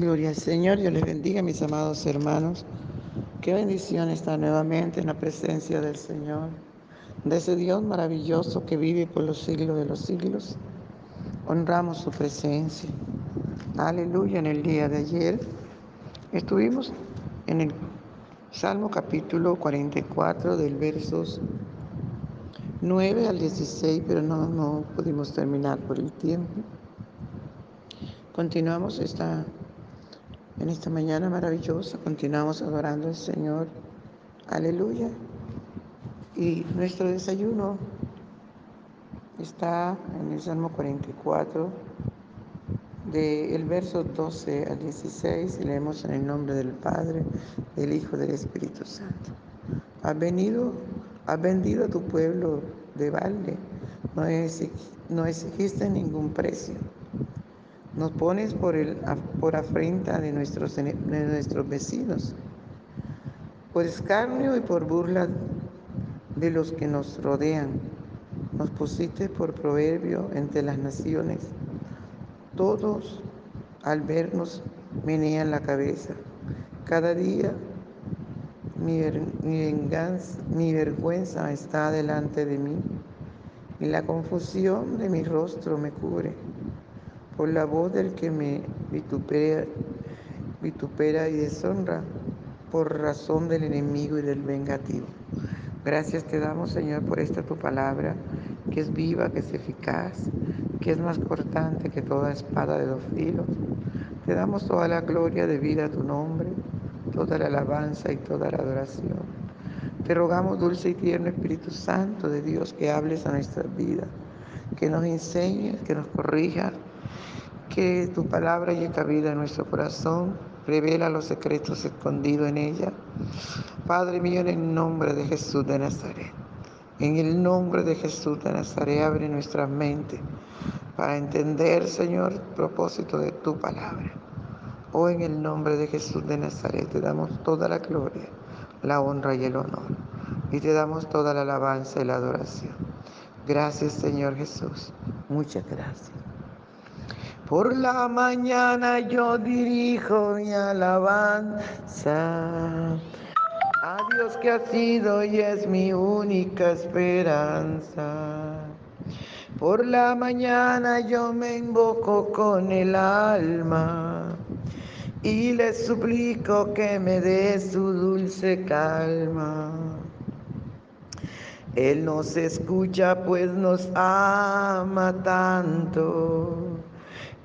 Gloria al Señor, Dios les bendiga, mis amados hermanos. Qué bendición estar nuevamente en la presencia del Señor, de ese Dios maravilloso que vive por los siglos de los siglos. Honramos su presencia. Aleluya, en el día de ayer estuvimos en el Salmo capítulo 44 del versos 9 al 16, pero no, no pudimos terminar por el tiempo. Continuamos esta en esta mañana maravillosa continuamos adorando al Señor. Aleluya. Y nuestro desayuno está en el Salmo 44, del verso 12 al 16, y leemos en el nombre del Padre, del Hijo, del Espíritu Santo. Has venido, has vendido a tu pueblo de balde, no exigiste ningún precio nos pones por, el, por afrenta de nuestros, de nuestros vecinos, por escarnio y por burla de los que nos rodean. Nos pusiste por proverbio entre las naciones. Todos al vernos menean la cabeza. Cada día mi, mi, mi vergüenza está delante de mí y la confusión de mi rostro me cubre por la voz del que me vitupera, vitupera y deshonra, por razón del enemigo y del vengativo. Gracias te damos, Señor, por esta tu palabra, que es viva, que es eficaz, que es más cortante que toda espada de dos filos. Te damos toda la gloria de vida a tu nombre, toda la alabanza y toda la adoración. Te rogamos, dulce y tierno Espíritu Santo de Dios, que hables a nuestras vidas, que nos enseñes, que nos corrijas, que tu palabra llegue vida en nuestro corazón, revela los secretos escondidos en ella. Padre mío, en el nombre de Jesús de Nazaret, en el nombre de Jesús de Nazaret, abre nuestra mente para entender, Señor, el propósito de tu palabra. Hoy oh, en el nombre de Jesús de Nazaret te damos toda la gloria, la honra y el honor. Y te damos toda la alabanza y la adoración. Gracias, Señor Jesús. Muchas gracias. Por la mañana yo dirijo mi alabanza a Dios que ha sido y es mi única esperanza. Por la mañana yo me invoco con el alma y le suplico que me dé su dulce calma. Él nos escucha pues nos ama tanto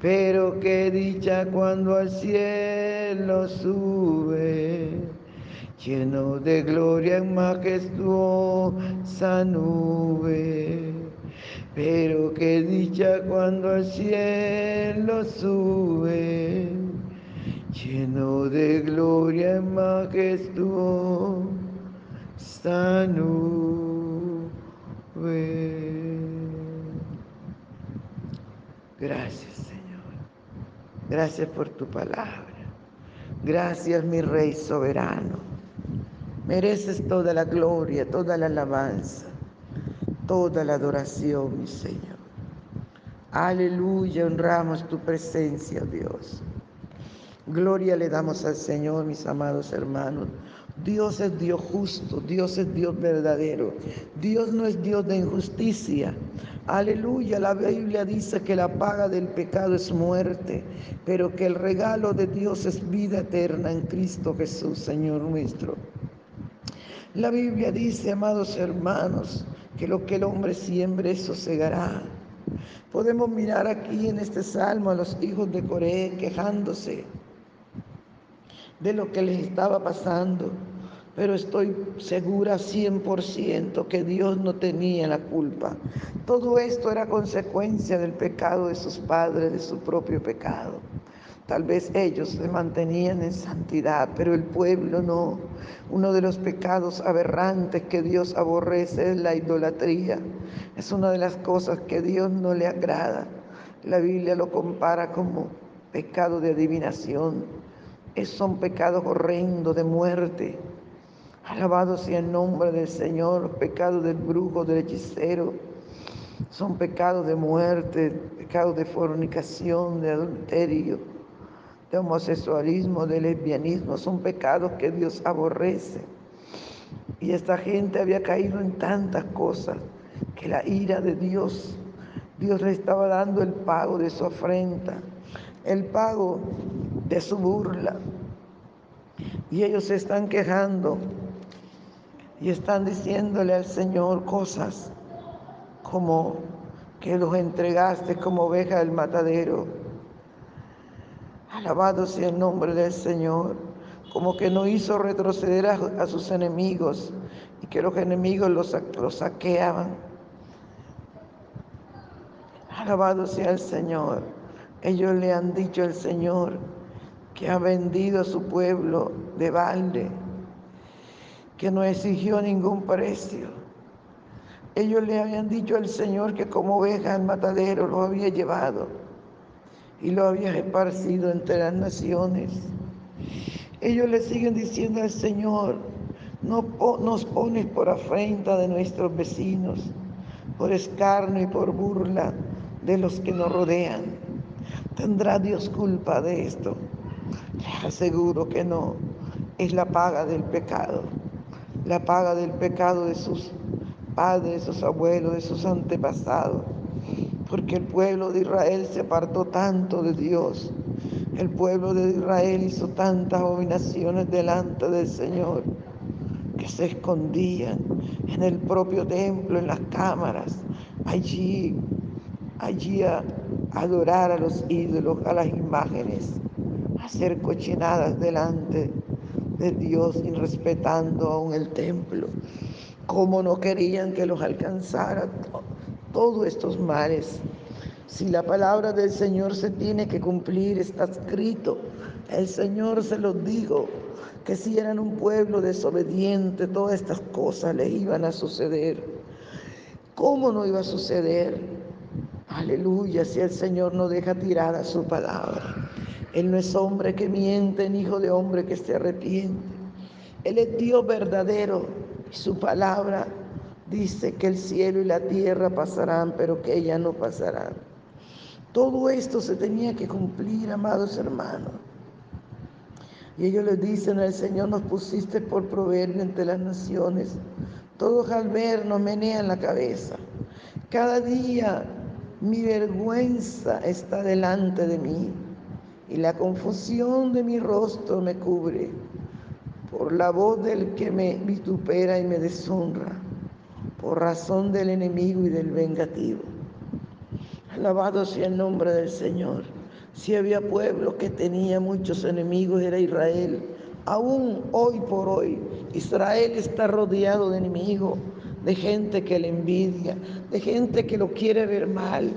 Pero qué dicha cuando al cielo sube lleno de gloria en majestuosa nube. Pero qué dicha cuando al cielo sube, lleno de gloria en majestuosa nube. Gracias. Gracias por tu palabra. Gracias, mi Rey soberano. Mereces toda la gloria, toda la alabanza, toda la adoración, mi Señor. Aleluya, honramos tu presencia, Dios. Gloria le damos al Señor, mis amados hermanos. Dios es Dios justo, Dios es Dios verdadero. Dios no es Dios de injusticia. Aleluya, la Biblia dice que la paga del pecado es muerte, pero que el regalo de Dios es vida eterna en Cristo Jesús, Señor nuestro. La Biblia dice, amados hermanos, que lo que el hombre siembre, eso segará. Podemos mirar aquí en este salmo a los hijos de Coré quejándose de lo que les estaba pasando, pero estoy segura 100% que Dios no tenía la culpa. Todo esto era consecuencia del pecado de sus padres, de su propio pecado. Tal vez ellos se mantenían en santidad, pero el pueblo no. Uno de los pecados aberrantes que Dios aborrece es la idolatría. Es una de las cosas que Dios no le agrada. La Biblia lo compara como pecado de adivinación. Es, son pecados horrendos de muerte. Alabado sea el nombre del Señor, pecado del brujo, del hechicero. Son pecados de muerte, pecados de fornicación, de adulterio de homosexualismo, de lesbianismo, son pecados que Dios aborrece. Y esta gente había caído en tantas cosas que la ira de Dios, Dios le estaba dando el pago de su afrenta, el pago de su burla. Y ellos se están quejando y están diciéndole al Señor cosas como que los entregaste como oveja del matadero Alabado sea el nombre del Señor, como que no hizo retroceder a, sus enemigos y que los enemigos los, los saqueaban. Alabado sea el Señor. Ellos le han dicho al Señor que ha vendido a su pueblo de balde, que no exigió ningún precio. Ellos le habían dicho al Señor que como oveja al matadero lo había llevado y lo habías esparcido entre las naciones. Ellos le siguen diciendo al Señor, no nos pones por afrenta de nuestros vecinos, por escarnio y por burla de los que nos rodean. ¿Tendrá Dios culpa de esto? Les aseguro que no. Es la paga del pecado. La paga del pecado de sus padres, de sus abuelos, de sus antepasados porque el pueblo de Israel se apartó tanto de Dios. El pueblo de Israel hizo tantas abominaciones delante del Señor que se escondían en el propio templo, en las cámaras, allí, allí a adorar a los ídolos, a las imágenes, a hacer cochinadas delante de Dios, irrespetando aún el templo. Como no querían que los alcanzara todos estos males. Si la palabra del Señor se tiene que cumplir, está escrito. El Señor se los dijo, que si eran un pueblo desobediente, todas estas cosas les iban a suceder. ¿Cómo no iba a suceder? Aleluya, si el Señor no deja tirada su palabra. Él no es hombre que miente, ni hijo de hombre que se arrepiente. Él es Dios verdadero y su palabra dice que el cielo y la tierra pasarán, pero que ella no pasará. Todo esto se tenía que cumplir, amados hermanos. Y ellos le dicen al Señor, nos pusiste por proverbio entre las naciones. Todos al ver nos menean la cabeza. Cada día mi vergüenza está delante de mí y la confusión de mi rostro me cubre por la voz del que me vitupera y me deshonra, por razón del enemigo y del vengativo. Alabado sea el nombre del Señor. Si había pueblo que tenía muchos enemigos, era Israel. Aún hoy por hoy, Israel está rodeado de enemigos, de gente que le envidia, de gente que lo quiere ver mal.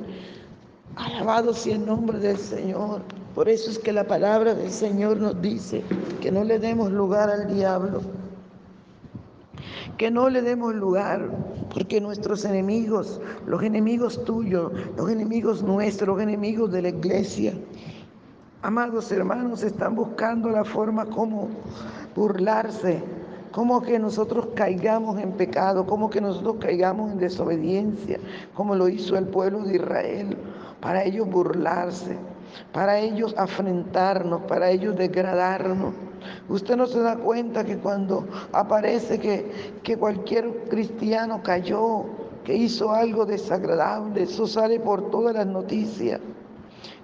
Alabado sea el nombre del Señor. Por eso es que la palabra del Señor nos dice que no le demos lugar al diablo, que no le demos lugar, porque nuestros enemigos, los enemigos tuyos, los enemigos nuestros, los enemigos de la iglesia, amados hermanos, están buscando la forma como burlarse, como que nosotros caigamos en pecado, como que nosotros caigamos en desobediencia, como lo hizo el pueblo de Israel, para ellos burlarse para ellos afrentarnos, para ellos degradarnos. Usted no se da cuenta que cuando aparece que, que cualquier cristiano cayó, que hizo algo desagradable, eso sale por todas las noticias.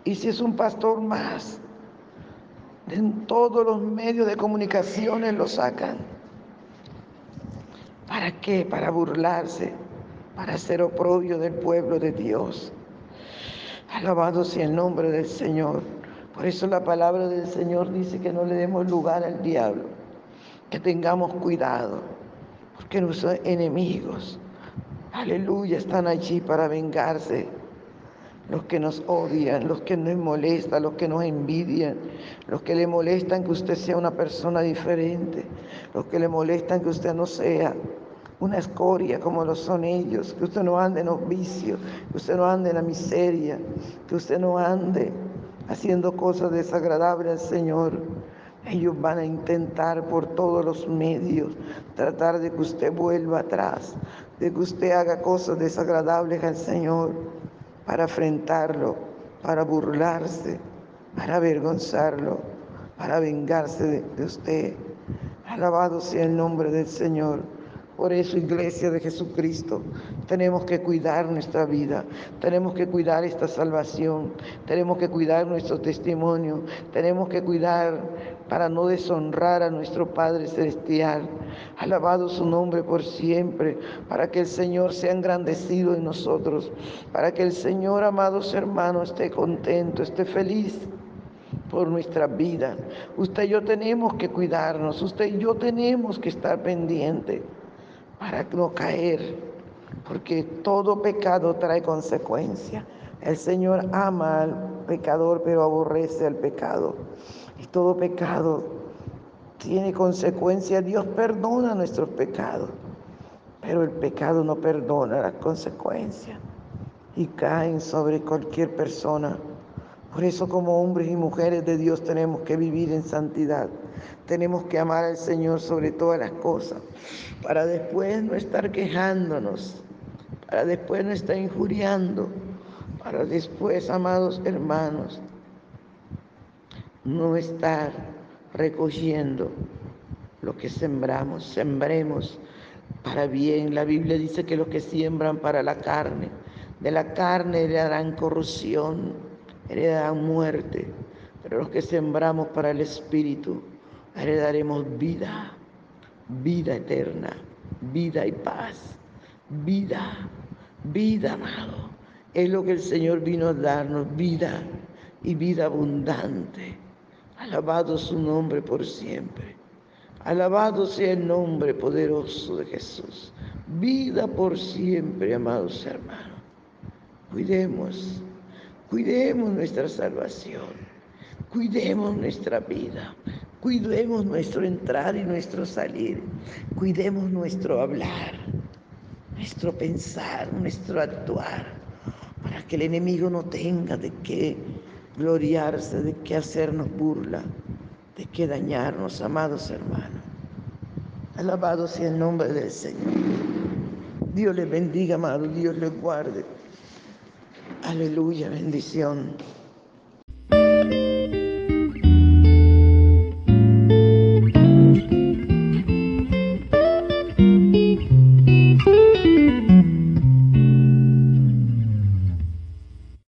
Y si es un pastor más, en todos los medios de comunicaciones lo sacan. ¿Para qué? Para burlarse, para ser oprobio del pueblo de Dios. Alabado sea el nombre del Señor. Por eso la palabra del Señor dice que no le demos lugar al diablo, que tengamos cuidado, porque nuestros enemigos, aleluya, están allí para vengarse. Los que nos odian, los que nos molestan, los que nos envidian, los que le molestan que usted sea una persona diferente, los que le molestan que usted no sea una escoria como lo son ellos, que usted no ande en los vicios, que usted no ande en la miseria, que usted no ande haciendo cosas desagradables al Señor. Ellos van a intentar por todos los medios tratar de que usted vuelva atrás, de que usted haga cosas desagradables al Señor para afrentarlo, para burlarse, para avergonzarlo, para vengarse de, de usted. Alabado sea el nombre del Señor. Por eso, iglesia de Jesucristo, tenemos que cuidar nuestra vida, tenemos que cuidar esta salvación, tenemos que cuidar nuestro testimonio, tenemos que cuidar para no deshonrar a nuestro Padre Celestial. Alabado su nombre por siempre, para que el Señor sea engrandecido en nosotros, para que el Señor, amados hermanos, esté contento, esté feliz por nuestra vida. Usted y yo tenemos que cuidarnos, usted y yo tenemos que estar pendientes para no caer, porque todo pecado trae consecuencia. El Señor ama al pecador, pero aborrece al pecado. Y todo pecado tiene consecuencia. Dios perdona nuestros pecados, pero el pecado no perdona las consecuencias y caen sobre cualquier persona. Por eso como hombres y mujeres de Dios tenemos que vivir en santidad. Tenemos que amar al Señor sobre todas las cosas, para después no estar quejándonos, para después no estar injuriando, para después, amados hermanos, no estar recogiendo lo que sembramos. Sembremos para bien. La Biblia dice que los que siembran para la carne, de la carne le harán corrupción, heredarán muerte, pero los que sembramos para el Espíritu, heredaremos vida, vida eterna, vida y paz, vida, vida, amado. Es lo que el Señor vino a darnos, vida y vida abundante. Alabado su nombre por siempre. Alabado sea el nombre poderoso de Jesús. Vida por siempre, amados hermanos. Cuidemos, cuidemos nuestra salvación, cuidemos nuestra vida, Cuidemos nuestro entrar y nuestro salir. Cuidemos nuestro hablar, nuestro pensar, nuestro actuar, para que el enemigo no tenga de qué gloriarse, de qué hacernos burla, de qué dañarnos, amados hermanos. Alabado sea el nombre del Señor. Dios les bendiga, amado, Dios les guarde. Aleluya, bendición.